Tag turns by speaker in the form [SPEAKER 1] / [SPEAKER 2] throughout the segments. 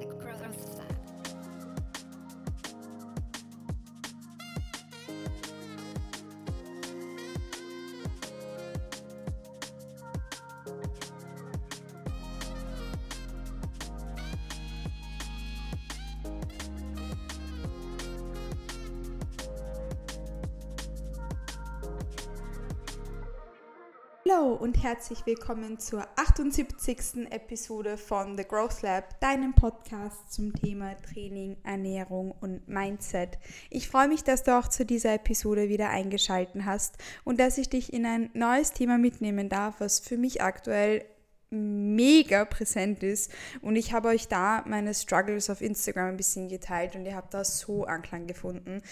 [SPEAKER 1] the cross Hallo und herzlich willkommen zur 78. Episode von The Growth Lab, deinem Podcast zum Thema Training, Ernährung und Mindset. Ich freue mich, dass du auch zu dieser Episode wieder eingeschaltet hast und dass ich dich in ein neues Thema mitnehmen darf, was für mich aktuell mega präsent ist. Und ich habe euch da meine Struggles auf Instagram ein bisschen geteilt und ihr habt da so Anklang gefunden.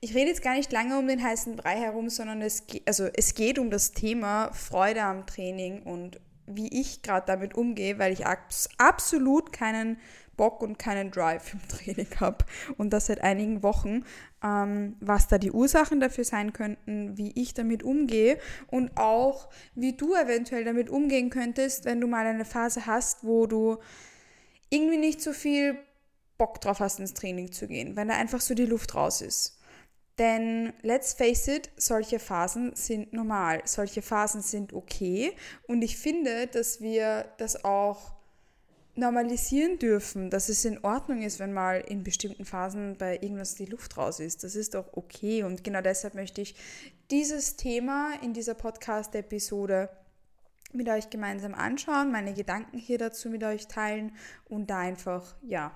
[SPEAKER 1] Ich rede jetzt gar nicht lange um den heißen Brei herum, sondern es, also es geht um das Thema Freude am Training und wie ich gerade damit umgehe, weil ich abs absolut keinen Bock und keinen Drive im Training habe und das seit einigen Wochen, ähm, was da die Ursachen dafür sein könnten, wie ich damit umgehe und auch wie du eventuell damit umgehen könntest, wenn du mal eine Phase hast, wo du irgendwie nicht so viel Bock drauf hast, ins Training zu gehen, wenn da einfach so die Luft raus ist. Denn let's face it, solche Phasen sind normal, solche Phasen sind okay. Und ich finde, dass wir das auch normalisieren dürfen, dass es in Ordnung ist, wenn mal in bestimmten Phasen bei irgendwas die Luft raus ist. Das ist doch okay und genau deshalb möchte ich dieses Thema in dieser Podcast-Episode mit euch gemeinsam anschauen, meine Gedanken hier dazu mit euch teilen und da einfach, ja,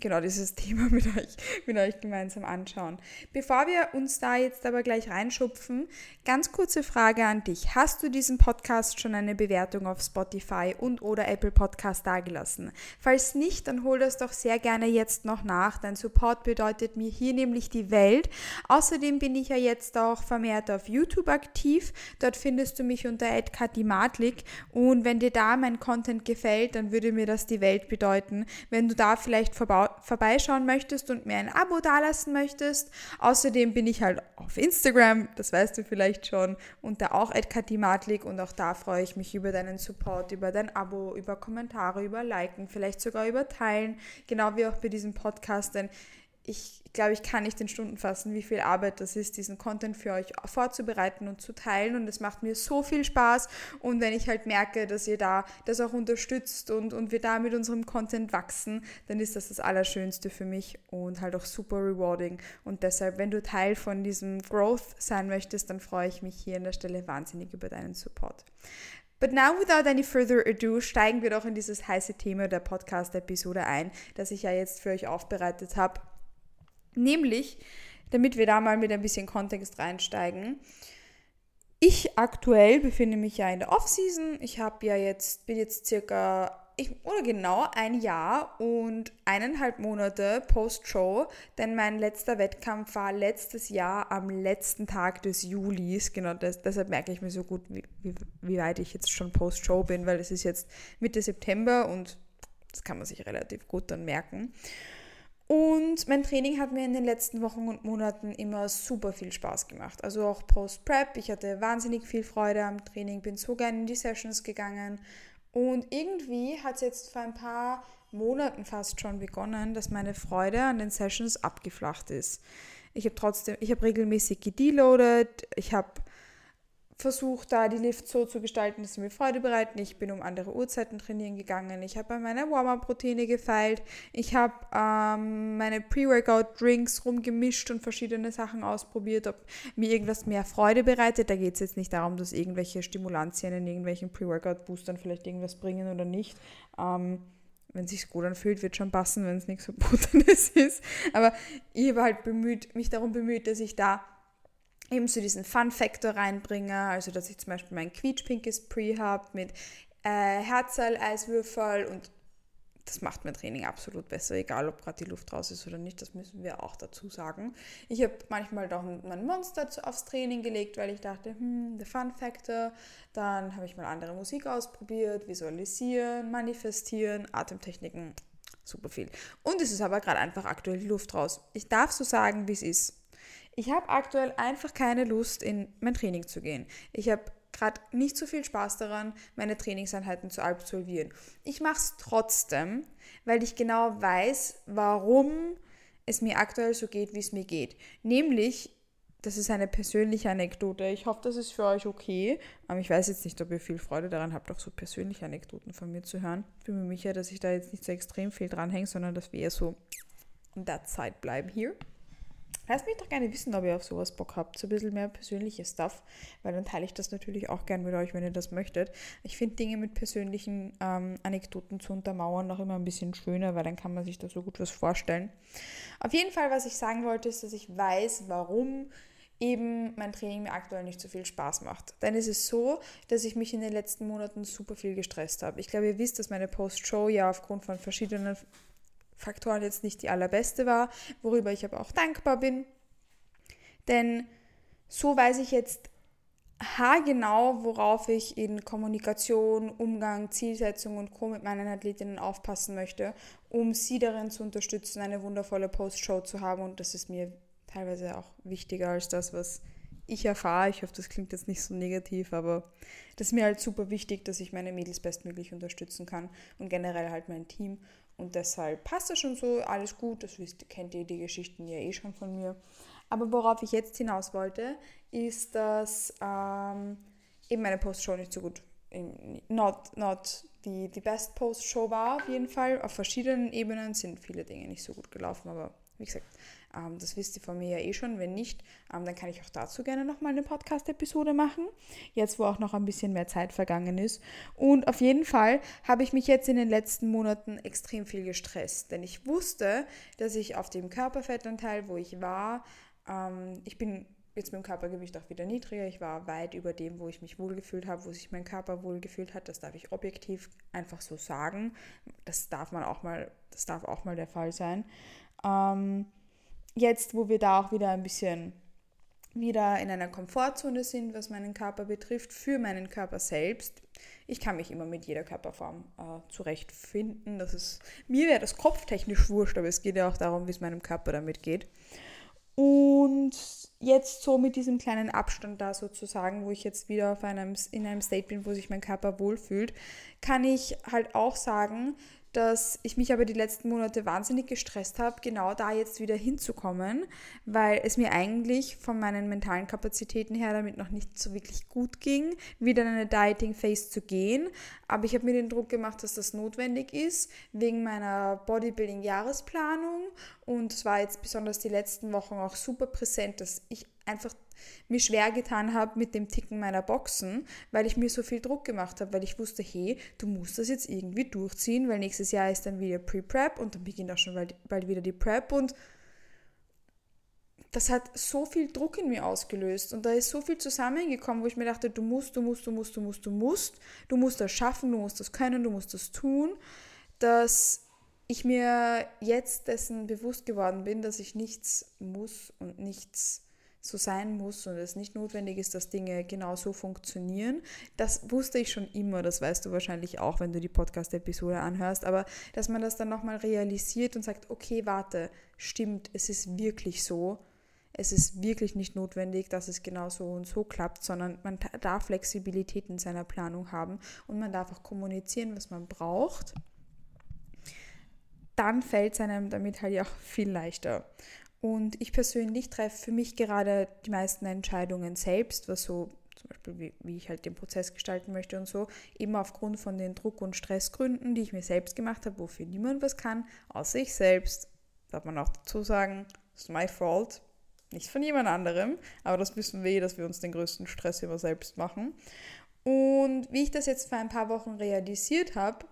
[SPEAKER 1] genau dieses Thema mit euch, mit euch gemeinsam anschauen. Bevor wir uns da jetzt aber gleich reinschupfen, ganz kurze Frage an dich. Hast du diesen Podcast schon eine Bewertung auf Spotify und oder Apple Podcast dagelassen? Falls nicht, dann hol das doch sehr gerne jetzt noch nach. Dein Support bedeutet mir hier nämlich die Welt. Außerdem bin ich ja jetzt auch vermehrt auf YouTube aktiv. Dort findest du mich unter @katimatlik und wenn dir da mein Content gefällt, dann würde mir das die Welt bedeuten, wenn du da vielleicht vorbei vorbeischauen möchtest und mir ein Abo dalassen möchtest. Außerdem bin ich halt auf Instagram, das weißt du vielleicht schon, und da auch @katimatlik und auch da freue ich mich über deinen Support, über dein Abo, über Kommentare, über Liken, vielleicht sogar über Teilen, genau wie auch bei diesem Podcast, denn ich glaube, ich kann nicht in Stunden fassen, wie viel Arbeit das ist, diesen Content für euch vorzubereiten und zu teilen. Und es macht mir so viel Spaß. Und wenn ich halt merke, dass ihr da das auch unterstützt und, und wir da mit unserem Content wachsen, dann ist das das Allerschönste für mich und halt auch super rewarding. Und deshalb, wenn du Teil von diesem Growth sein möchtest, dann freue ich mich hier an der Stelle wahnsinnig über deinen Support. But now, without any further ado, steigen wir doch in dieses heiße Thema der Podcast-Episode ein, das ich ja jetzt für euch aufbereitet habe. Nämlich, damit wir da mal mit ein bisschen Kontext reinsteigen. Ich aktuell befinde mich ja in der Off-Season. Ich habe ja jetzt, bin jetzt circa, ich, oder genau ein Jahr und eineinhalb Monate Post-Show, denn mein letzter Wettkampf war letztes Jahr am letzten Tag des Julis. Genau, das, deshalb merke ich mir so gut, wie, wie, wie weit ich jetzt schon Post-Show bin, weil es ist jetzt Mitte September und das kann man sich relativ gut dann merken. Und mein Training hat mir in den letzten Wochen und Monaten immer super viel Spaß gemacht. Also auch Post-Prep. Ich hatte wahnsinnig viel Freude am Training, bin so gerne in die Sessions gegangen. Und irgendwie hat es jetzt vor ein paar Monaten fast schon begonnen, dass meine Freude an den Sessions abgeflacht ist. Ich habe trotzdem, ich habe regelmäßig gedeloadet, ich habe versucht, da die Lift so zu gestalten, dass sie mir Freude bereiten. Ich bin um andere Uhrzeiten trainieren gegangen. Ich habe bei meiner Warm-Up-Routine gefeilt. Ich habe ähm, meine Pre-Workout-Drinks rumgemischt und verschiedene Sachen ausprobiert, ob mir irgendwas mehr Freude bereitet. Da geht es jetzt nicht darum, dass irgendwelche Stimulantien in irgendwelchen Pre-Workout-Boostern vielleicht irgendwas bringen oder nicht. Ähm, wenn es sich gut anfühlt, wird schon passen, wenn es nichts Verbotenes ist. Aber ich habe halt bemüht, mich darum bemüht, dass ich da eben so diesen Fun-Faktor reinbringe, also dass ich zum Beispiel mein quietschpinkes Pre habe mit äh, Herzl-Eiswürfel und das macht mein Training absolut besser, egal ob gerade die Luft raus ist oder nicht, das müssen wir auch dazu sagen. Ich habe manchmal doch mein Monster aufs Training gelegt, weil ich dachte, hm, der Fun Factor. Dann habe ich mal andere Musik ausprobiert, visualisieren, manifestieren, Atemtechniken, super viel. Und es ist aber gerade einfach aktuell die Luft raus. Ich darf so sagen, wie es ist. Ich habe aktuell einfach keine Lust, in mein Training zu gehen. Ich habe gerade nicht so viel Spaß daran, meine Trainingseinheiten zu absolvieren. Ich mache es trotzdem, weil ich genau weiß, warum es mir aktuell so geht, wie es mir geht. Nämlich, das ist eine persönliche Anekdote. Ich hoffe, das ist für euch okay. Aber ich weiß jetzt nicht, ob ihr viel Freude daran habt, auch so persönliche Anekdoten von mir zu hören. Ich bin mir sicher, dass ich da jetzt nicht so extrem viel dranhänge, sondern dass wir eher so in der Zeit bleiben hier. Lasst mich doch gerne wissen, ob ihr auf sowas Bock habt. So ein bisschen mehr persönliches Stuff, weil dann teile ich das natürlich auch gerne mit euch, wenn ihr das möchtet. Ich finde Dinge mit persönlichen ähm, Anekdoten zu untermauern noch immer ein bisschen schöner, weil dann kann man sich da so gut was vorstellen. Auf jeden Fall, was ich sagen wollte, ist, dass ich weiß, warum eben mein Training mir aktuell nicht so viel Spaß macht. Ist es so, dass ich mich in den letzten Monaten super viel gestresst habe. Ich glaube, ihr wisst, dass meine Post-Show ja aufgrund von verschiedenen Faktoren jetzt nicht die allerbeste war, worüber ich aber auch dankbar bin. Denn so weiß ich jetzt haargenau, worauf ich in Kommunikation, Umgang, Zielsetzung und Co. mit meinen Athletinnen aufpassen möchte, um sie darin zu unterstützen, eine wundervolle Post-Show zu haben. Und das ist mir teilweise auch wichtiger als das, was ich erfahre. Ich hoffe, das klingt jetzt nicht so negativ, aber das ist mir halt super wichtig, dass ich meine Mädels bestmöglich unterstützen kann und generell halt mein Team. Und deshalb passt das schon so, alles gut, das wisst, kennt ihr die Geschichten ja eh schon von mir. Aber worauf ich jetzt hinaus wollte, ist, dass ähm, eben meine Post-Show nicht so gut, not, not die, die Best Post-Show war auf jeden Fall. Auf verschiedenen Ebenen sind viele Dinge nicht so gut gelaufen, aber wie gesagt, ähm, das wisst ihr von mir ja eh schon. Wenn nicht, ähm, dann kann ich auch dazu gerne nochmal eine Podcast-Episode machen. Jetzt, wo auch noch ein bisschen mehr Zeit vergangen ist. Und auf jeden Fall habe ich mich jetzt in den letzten Monaten extrem viel gestresst. Denn ich wusste, dass ich auf dem Körperfettanteil, wo ich war, ähm, ich bin jetzt mit dem Körpergewicht auch wieder niedriger. Ich war weit über dem, wo ich mich wohlgefühlt habe, wo sich mein Körper wohlgefühlt hat. Das darf ich objektiv einfach so sagen. Das darf man auch mal, das darf auch mal der Fall sein. Ähm, jetzt, wo wir da auch wieder ein bisschen wieder in einer Komfortzone sind, was meinen Körper betrifft, für meinen Körper selbst. Ich kann mich immer mit jeder Körperform äh, zurechtfinden. Das ist, mir wäre das kopftechnisch wurscht, aber es geht ja auch darum, wie es meinem Körper damit geht. Und jetzt so mit diesem kleinen Abstand da sozusagen, wo ich jetzt wieder auf einem, in einem State bin, wo sich mein Körper wohlfühlt, kann ich halt auch sagen, dass ich mich aber die letzten Monate wahnsinnig gestresst habe, genau da jetzt wieder hinzukommen, weil es mir eigentlich von meinen mentalen Kapazitäten her damit noch nicht so wirklich gut ging, wieder in eine Dieting-Phase zu gehen. Aber ich habe mir den Druck gemacht, dass das notwendig ist, wegen meiner Bodybuilding-Jahresplanung. Und es war jetzt besonders die letzten Wochen auch super präsent, dass ich einfach mir schwer getan habe mit dem Ticken meiner Boxen, weil ich mir so viel Druck gemacht habe, weil ich wusste, hey, du musst das jetzt irgendwie durchziehen, weil nächstes Jahr ist dann wieder Pre-Prep und dann beginnt auch schon bald, bald wieder die Prep und das hat so viel Druck in mir ausgelöst und da ist so viel zusammengekommen, wo ich mir dachte, du musst, du musst, du musst, du musst, du musst, du musst das schaffen, du musst das können, du musst das tun, dass ich mir jetzt dessen bewusst geworden bin, dass ich nichts muss und nichts so sein muss und es nicht notwendig ist, dass Dinge genau so funktionieren. Das wusste ich schon immer, das weißt du wahrscheinlich auch, wenn du die Podcast-Episode anhörst, aber dass man das dann nochmal realisiert und sagt, okay, warte, stimmt, es ist wirklich so. Es ist wirklich nicht notwendig, dass es genau so und so klappt, sondern man darf Flexibilität in seiner Planung haben und man darf auch kommunizieren, was man braucht. Dann fällt es einem damit halt ja auch viel leichter. Und ich persönlich treffe für mich gerade die meisten Entscheidungen selbst, was so zum Beispiel wie, wie, ich halt den Prozess gestalten möchte und so, eben aufgrund von den Druck- und Stressgründen, die ich mir selbst gemacht habe, wofür niemand was kann, außer ich selbst. Darf man auch dazu sagen, it's my fault, nicht von jemand anderem, aber das wissen wir, dass wir uns den größten Stress immer selbst machen. Und wie ich das jetzt vor ein paar Wochen realisiert habe,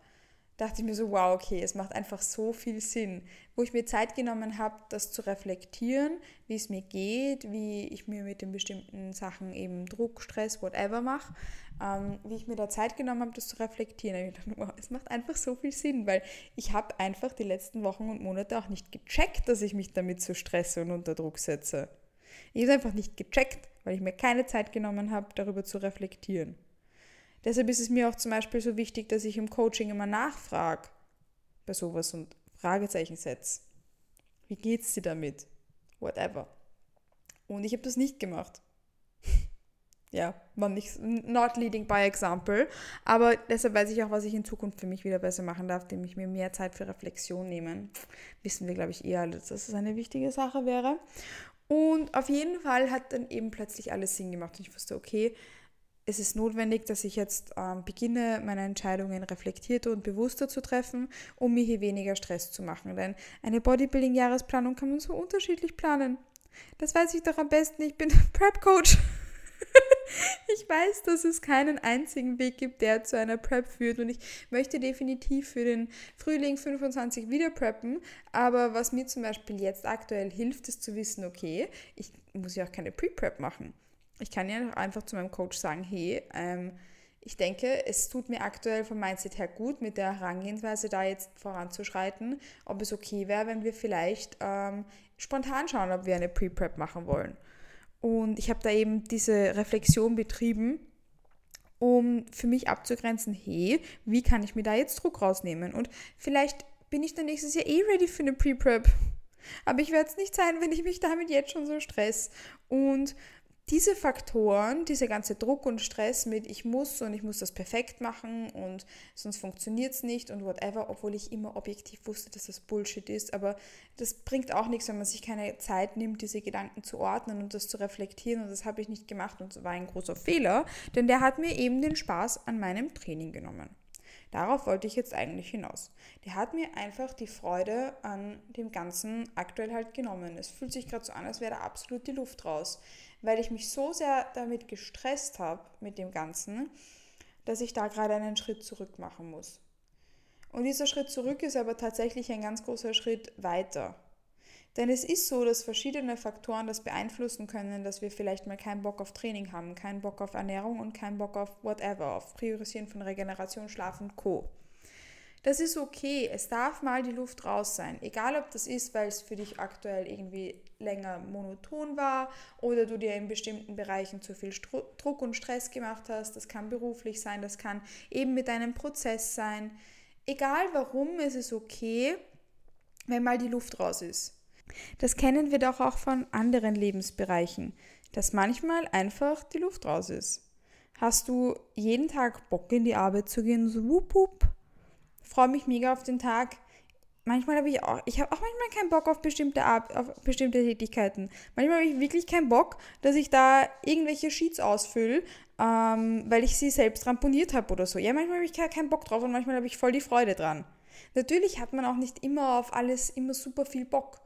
[SPEAKER 1] dachte ich mir so, wow, okay, es macht einfach so viel Sinn. Wo ich mir Zeit genommen habe, das zu reflektieren, wie es mir geht, wie ich mir mit den bestimmten Sachen eben Druck, Stress, whatever mache, ähm, wie ich mir da Zeit genommen habe, das zu reflektieren. Ich dachte, wow, es macht einfach so viel Sinn, weil ich habe einfach die letzten Wochen und Monate auch nicht gecheckt, dass ich mich damit so stresse und unter Druck setze. Ich habe es einfach nicht gecheckt, weil ich mir keine Zeit genommen habe, darüber zu reflektieren. Deshalb ist es mir auch zum Beispiel so wichtig, dass ich im Coaching immer nachfrage bei sowas und Fragezeichen setze. Wie geht's dir damit? Whatever. Und ich habe das nicht gemacht. ja, war nicht, not leading by example. Aber deshalb weiß ich auch, was ich in Zukunft für mich wieder besser machen darf, indem ich mir mehr Zeit für Reflexion nehme. Wissen wir, glaube ich, eher, dass das eine wichtige Sache wäre. Und auf jeden Fall hat dann eben plötzlich alles Sinn gemacht. Und ich wusste, okay, es ist notwendig, dass ich jetzt ähm, beginne, meine Entscheidungen reflektierter und bewusster zu treffen, um mir hier weniger Stress zu machen. Denn eine Bodybuilding-Jahresplanung kann man so unterschiedlich planen. Das weiß ich doch am besten. Ich bin Prep-Coach. ich weiß, dass es keinen einzigen Weg gibt, der zu einer Prep führt. Und ich möchte definitiv für den Frühling 25 wieder preppen. Aber was mir zum Beispiel jetzt aktuell hilft, ist zu wissen, okay, ich muss ja auch keine Pre-Prep machen. Ich kann ja einfach zu meinem Coach sagen, hey, ähm, ich denke, es tut mir aktuell vom Mindset her gut, mit der Herangehensweise da jetzt voranzuschreiten, ob es okay wäre, wenn wir vielleicht ähm, spontan schauen, ob wir eine Pre-Prep machen wollen. Und ich habe da eben diese Reflexion betrieben, um für mich abzugrenzen, hey, wie kann ich mir da jetzt Druck rausnehmen? Und vielleicht bin ich dann nächstes Jahr eh ready für eine Pre-Prep. Aber ich werde es nicht sein, wenn ich mich damit jetzt schon so stress. Und diese Faktoren, dieser ganze Druck und Stress mit ich muss und ich muss das perfekt machen und sonst funktioniert es nicht und whatever, obwohl ich immer objektiv wusste, dass das Bullshit ist, aber das bringt auch nichts, wenn man sich keine Zeit nimmt, diese Gedanken zu ordnen und das zu reflektieren und das habe ich nicht gemacht und das war ein großer Fehler, denn der hat mir eben den Spaß an meinem Training genommen. Darauf wollte ich jetzt eigentlich hinaus. Der hat mir einfach die Freude an dem Ganzen aktuell halt genommen. Es fühlt sich gerade so an, als wäre da absolut die Luft raus weil ich mich so sehr damit gestresst habe, mit dem Ganzen, dass ich da gerade einen Schritt zurück machen muss. Und dieser Schritt zurück ist aber tatsächlich ein ganz großer Schritt weiter. Denn es ist so, dass verschiedene Faktoren das beeinflussen können, dass wir vielleicht mal keinen Bock auf Training haben, keinen Bock auf Ernährung und keinen Bock auf whatever, auf Priorisieren von Regeneration, Schlaf und Co. Das ist okay. Es darf mal die Luft raus sein. Egal, ob das ist, weil es für dich aktuell irgendwie länger monoton war oder du dir in bestimmten Bereichen zu viel Stru Druck und Stress gemacht hast. Das kann beruflich sein, das kann eben mit deinem Prozess sein. Egal warum, es ist okay, wenn mal die Luft raus ist. Das kennen wir doch auch von anderen Lebensbereichen, dass manchmal einfach die Luft raus ist. Hast du jeden Tag Bock in die Arbeit zu gehen, so wupp, wupp, freue mich mega auf den Tag. Manchmal habe ich auch, ich habe auch manchmal keinen Bock auf bestimmte, auf bestimmte Tätigkeiten. Manchmal habe ich wirklich keinen Bock, dass ich da irgendwelche Sheets ausfülle, ähm, weil ich sie selbst ramponiert habe oder so. Ja, manchmal habe ich keinen Bock drauf und manchmal habe ich voll die Freude dran. Natürlich hat man auch nicht immer auf alles immer super viel Bock.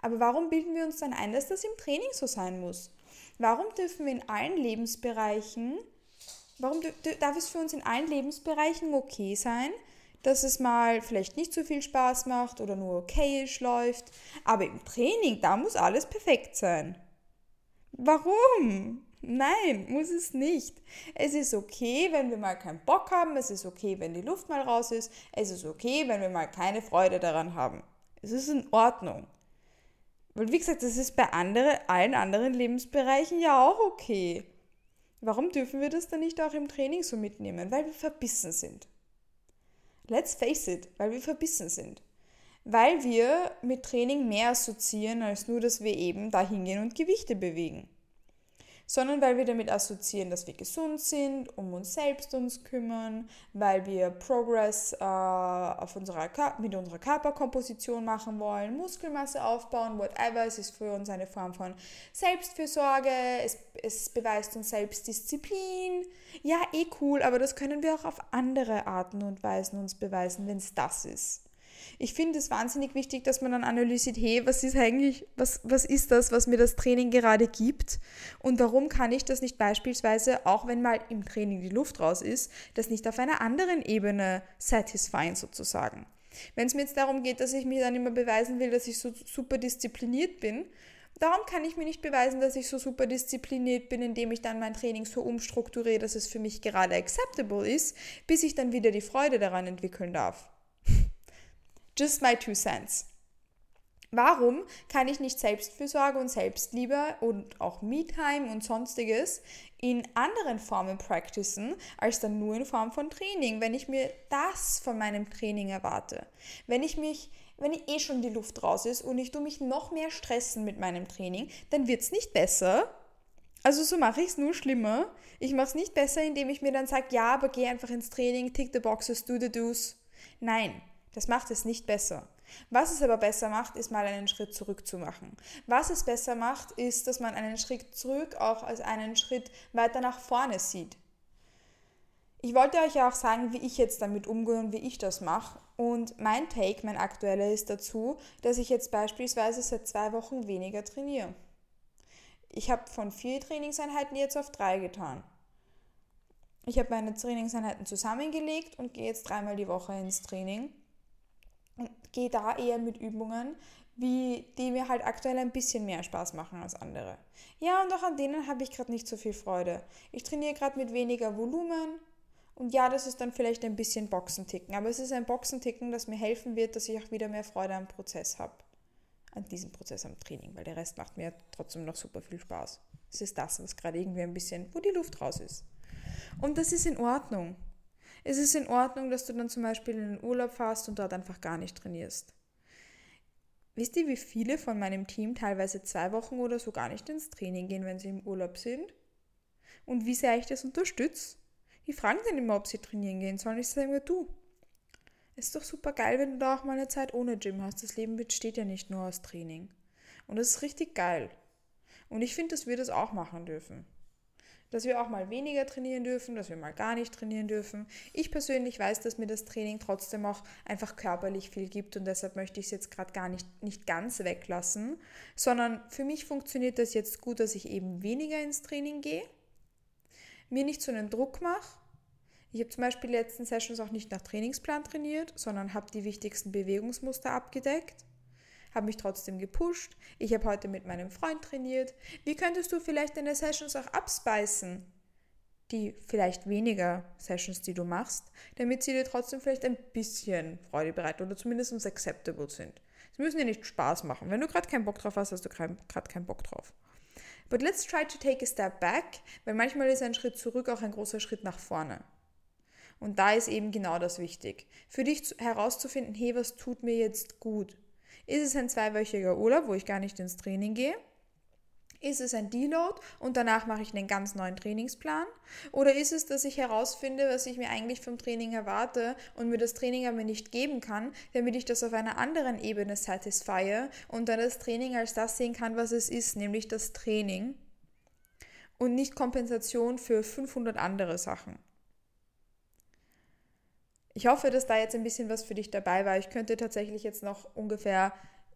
[SPEAKER 1] Aber warum bilden wir uns dann ein, dass das im Training so sein muss? Warum dürfen wir in allen Lebensbereichen, warum darf es für uns in allen Lebensbereichen okay sein, dass es mal vielleicht nicht so viel Spaß macht oder nur okayisch läuft. Aber im Training, da muss alles perfekt sein. Warum? Nein, muss es nicht. Es ist okay, wenn wir mal keinen Bock haben. Es ist okay, wenn die Luft mal raus ist. Es ist okay, wenn wir mal keine Freude daran haben. Es ist in Ordnung. Weil, wie gesagt, das ist bei andere, allen anderen Lebensbereichen ja auch okay. Warum dürfen wir das dann nicht auch im Training so mitnehmen? Weil wir verbissen sind. Let's face it, weil wir verbissen sind. Weil wir mit Training mehr assoziieren, als nur, dass wir eben da hingehen und Gewichte bewegen sondern weil wir damit assoziieren, dass wir gesund sind, um uns selbst uns kümmern, weil wir Progress äh, auf unserer, mit unserer Körperkomposition machen wollen, Muskelmasse aufbauen, whatever. Es ist für uns eine Form von Selbstfürsorge, es, es beweist uns Selbstdisziplin. Ja, eh cool, aber das können wir auch auf andere Arten und Weisen uns beweisen, wenn es das ist ich finde es wahnsinnig wichtig, dass man dann analysiert, hey, was ist eigentlich, was, was ist das, was mir das Training gerade gibt und warum kann ich das nicht beispielsweise, auch wenn mal im Training die Luft raus ist, das nicht auf einer anderen Ebene satisfyen sozusagen. Wenn es mir jetzt darum geht, dass ich mir dann immer beweisen will, dass ich so super diszipliniert bin, Darum kann ich mir nicht beweisen, dass ich so super diszipliniert bin, indem ich dann mein Training so umstrukturiere, dass es für mich gerade acceptable ist, bis ich dann wieder die Freude daran entwickeln darf. Just my two cents. Warum kann ich nicht Selbstfürsorge und Selbstliebe und auch Me-Time und sonstiges in anderen Formen practicen, als dann nur in Form von Training, wenn ich mir das von meinem Training erwarte? Wenn ich mich, wenn ich eh schon die Luft raus ist und ich tue mich noch mehr stressen mit meinem Training, dann wird es nicht besser. Also so mache ich es nur schlimmer. Ich mache es nicht besser, indem ich mir dann sage, ja, aber geh einfach ins Training, tick the boxes, do the do's. Nein, das macht es nicht besser. Was es aber besser macht, ist mal einen Schritt zurück zu machen. Was es besser macht, ist, dass man einen Schritt zurück auch als einen Schritt weiter nach vorne sieht. Ich wollte euch ja auch sagen, wie ich jetzt damit umgehe und wie ich das mache. Und mein Take, mein aktueller ist dazu, dass ich jetzt beispielsweise seit zwei Wochen weniger trainiere. Ich habe von vier Trainingseinheiten jetzt auf drei getan. Ich habe meine Trainingseinheiten zusammengelegt und gehe jetzt dreimal die Woche ins Training gehe da eher mit Übungen, wie die mir halt aktuell ein bisschen mehr Spaß machen als andere. Ja, und auch an denen habe ich gerade nicht so viel Freude. Ich trainiere gerade mit weniger Volumen und ja, das ist dann vielleicht ein bisschen Boxenticken, aber es ist ein Boxenticken, das mir helfen wird, dass ich auch wieder mehr Freude am Prozess habe. An diesem Prozess am Training, weil der Rest macht mir trotzdem noch super viel Spaß. Es ist das, was gerade irgendwie ein bisschen, wo die Luft raus ist. Und das ist in Ordnung. Es ist in Ordnung, dass du dann zum Beispiel in den Urlaub fährst und dort einfach gar nicht trainierst. Wisst ihr, wie viele von meinem Team teilweise zwei Wochen oder so gar nicht ins Training gehen, wenn sie im Urlaub sind? Und wie sehr ich das unterstütze? Die fragen dann immer, ob sie trainieren gehen sollen. Ich sage mir, du, ist doch super geil, wenn du da auch mal eine Zeit ohne Gym hast. Das Leben besteht ja nicht nur aus Training. Und das ist richtig geil. Und ich finde, dass wir das auch machen dürfen. Dass wir auch mal weniger trainieren dürfen, dass wir mal gar nicht trainieren dürfen. Ich persönlich weiß, dass mir das Training trotzdem auch einfach körperlich viel gibt und deshalb möchte ich es jetzt gerade gar nicht, nicht ganz weglassen, sondern für mich funktioniert das jetzt gut, dass ich eben weniger ins Training gehe mir nicht so einen Druck mache. Ich habe zum Beispiel die letzten Sessions auch nicht nach Trainingsplan trainiert, sondern habe die wichtigsten Bewegungsmuster abgedeckt, habe mich trotzdem gepusht. Ich habe heute mit meinem Freund trainiert. Wie könntest du vielleicht deine Sessions auch abspeisen? Die vielleicht weniger Sessions, die du machst, damit sie dir trotzdem vielleicht ein bisschen Freude bereiten oder zumindest acceptable sind. Sie müssen dir nicht Spaß machen. Wenn du gerade keinen Bock drauf hast, hast du gerade keinen Bock drauf. But let's try to take a step back, weil manchmal ist ein Schritt zurück auch ein großer Schritt nach vorne. Und da ist eben genau das wichtig. Für dich herauszufinden, hey, was tut mir jetzt gut? Ist es ein zweiwöchiger Urlaub, wo ich gar nicht ins Training gehe? Ist es ein Deload und danach mache ich einen ganz neuen Trainingsplan? Oder ist es, dass ich herausfinde, was ich mir eigentlich vom Training erwarte und mir das Training aber nicht geben kann, damit ich das auf einer anderen Ebene satisfye und dann das Training als das sehen kann, was es ist, nämlich das Training und nicht Kompensation für 500 andere Sachen? Ich hoffe, dass da jetzt ein bisschen was für dich dabei war. Ich könnte tatsächlich jetzt noch ungefähr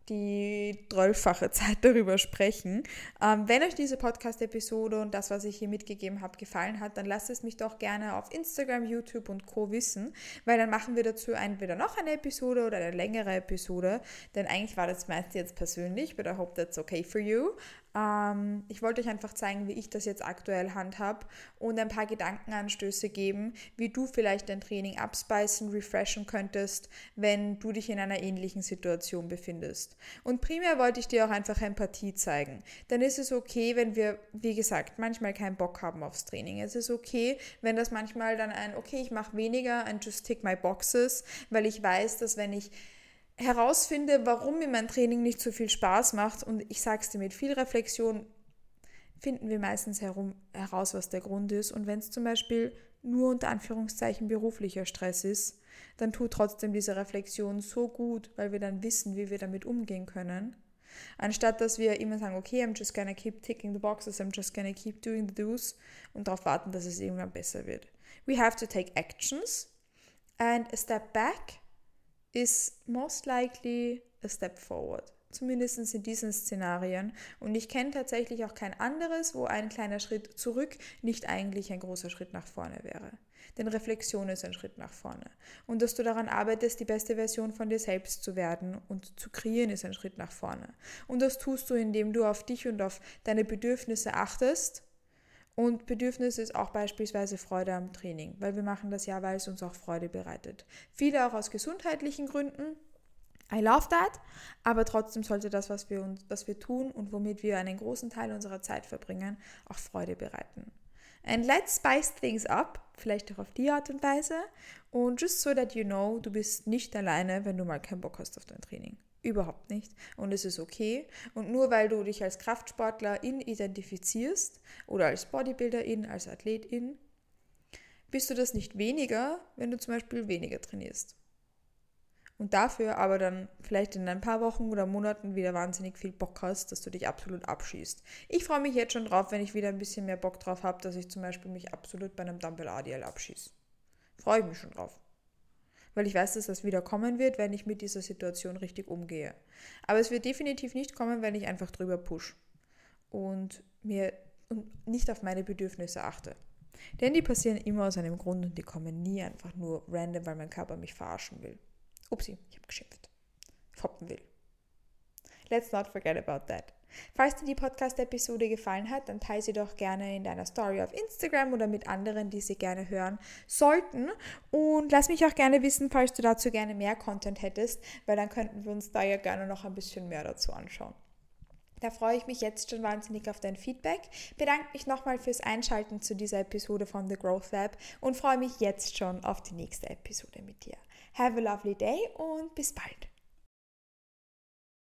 [SPEAKER 1] die zwölffache Zeit darüber sprechen. Ähm, wenn euch diese Podcast-Episode und das, was ich hier mitgegeben habe, gefallen hat, dann lasst es mich doch gerne auf Instagram, YouTube und Co. wissen, weil dann machen wir dazu entweder noch eine Episode oder eine längere Episode, denn eigentlich war das meiste jetzt persönlich, but I hope that's okay for you. Ähm, ich wollte euch einfach zeigen, wie ich das jetzt aktuell handhab und ein paar Gedankenanstöße geben, wie du vielleicht dein Training abspeisen, refreshen könntest, wenn du dich in einer ähnlichen Situation befindest. Und primär wollte ich dir auch einfach Empathie zeigen. Dann ist es okay, wenn wir, wie gesagt, manchmal keinen Bock haben aufs Training. Es ist okay, wenn das manchmal dann ein, okay, ich mache weniger and just tick my boxes, weil ich weiß, dass wenn ich herausfinde, warum mir mein Training nicht so viel Spaß macht und ich sage es dir mit viel Reflexion, finden wir meistens herum, heraus, was der Grund ist. Und wenn es zum Beispiel nur unter Anführungszeichen beruflicher Stress ist, dann tut trotzdem diese Reflexion so gut, weil wir dann wissen, wie wir damit umgehen können. Anstatt dass wir immer sagen, okay, I'm just gonna keep ticking the boxes, I'm just gonna keep doing the do's und darauf warten, dass es irgendwann besser wird. We have to take actions and a step back is most likely a step forward. Zumindest in diesen Szenarien. Und ich kenne tatsächlich auch kein anderes, wo ein kleiner Schritt zurück nicht eigentlich ein großer Schritt nach vorne wäre. Denn Reflexion ist ein Schritt nach vorne. Und dass du daran arbeitest, die beste Version von dir selbst zu werden und zu kreieren, ist ein Schritt nach vorne. Und das tust du, indem du auf dich und auf deine Bedürfnisse achtest und Bedürfnis ist auch beispielsweise Freude am Training, weil wir machen das ja, weil es uns auch Freude bereitet. Viele auch aus gesundheitlichen Gründen. I love that, aber trotzdem sollte das, was wir, uns, was wir tun und womit wir einen großen Teil unserer Zeit verbringen, auch Freude bereiten. And let's spice things up, vielleicht auch auf die Art und Weise. Und just so that you know, du bist nicht alleine, wenn du mal keinen Bock hast auf dein Training. Überhaupt nicht. Und es ist okay. Und nur weil du dich als Kraftsportlerin identifizierst oder als Bodybuilderin, als Athletin, bist du das nicht weniger, wenn du zum Beispiel weniger trainierst. Und dafür aber dann vielleicht in ein paar Wochen oder Monaten wieder wahnsinnig viel Bock hast, dass du dich absolut abschießt. Ich freue mich jetzt schon drauf, wenn ich wieder ein bisschen mehr Bock drauf habe, dass ich zum Beispiel mich absolut bei einem Dumbbell ADL abschieße. Freue ich mich schon drauf weil ich weiß, dass das wieder kommen wird, wenn ich mit dieser Situation richtig umgehe. Aber es wird definitiv nicht kommen, wenn ich einfach drüber push und mir und nicht auf meine Bedürfnisse achte. Denn die passieren immer aus einem Grund und die kommen nie einfach nur random, weil mein Körper mich verarschen will. Upsi, ich habe geschimpft. Foppen will. Let's not forget about that. Falls dir die Podcast-Episode gefallen hat, dann teile sie doch gerne in deiner Story auf Instagram oder mit anderen, die sie gerne hören sollten. Und lass mich auch gerne wissen, falls du dazu gerne mehr Content hättest, weil dann könnten wir uns da ja gerne noch ein bisschen mehr dazu anschauen. Da freue ich mich jetzt schon wahnsinnig auf dein Feedback. Bedanke mich nochmal fürs Einschalten zu dieser Episode von The Growth Lab und freue mich jetzt schon auf die nächste Episode mit dir. Have a lovely day und bis bald.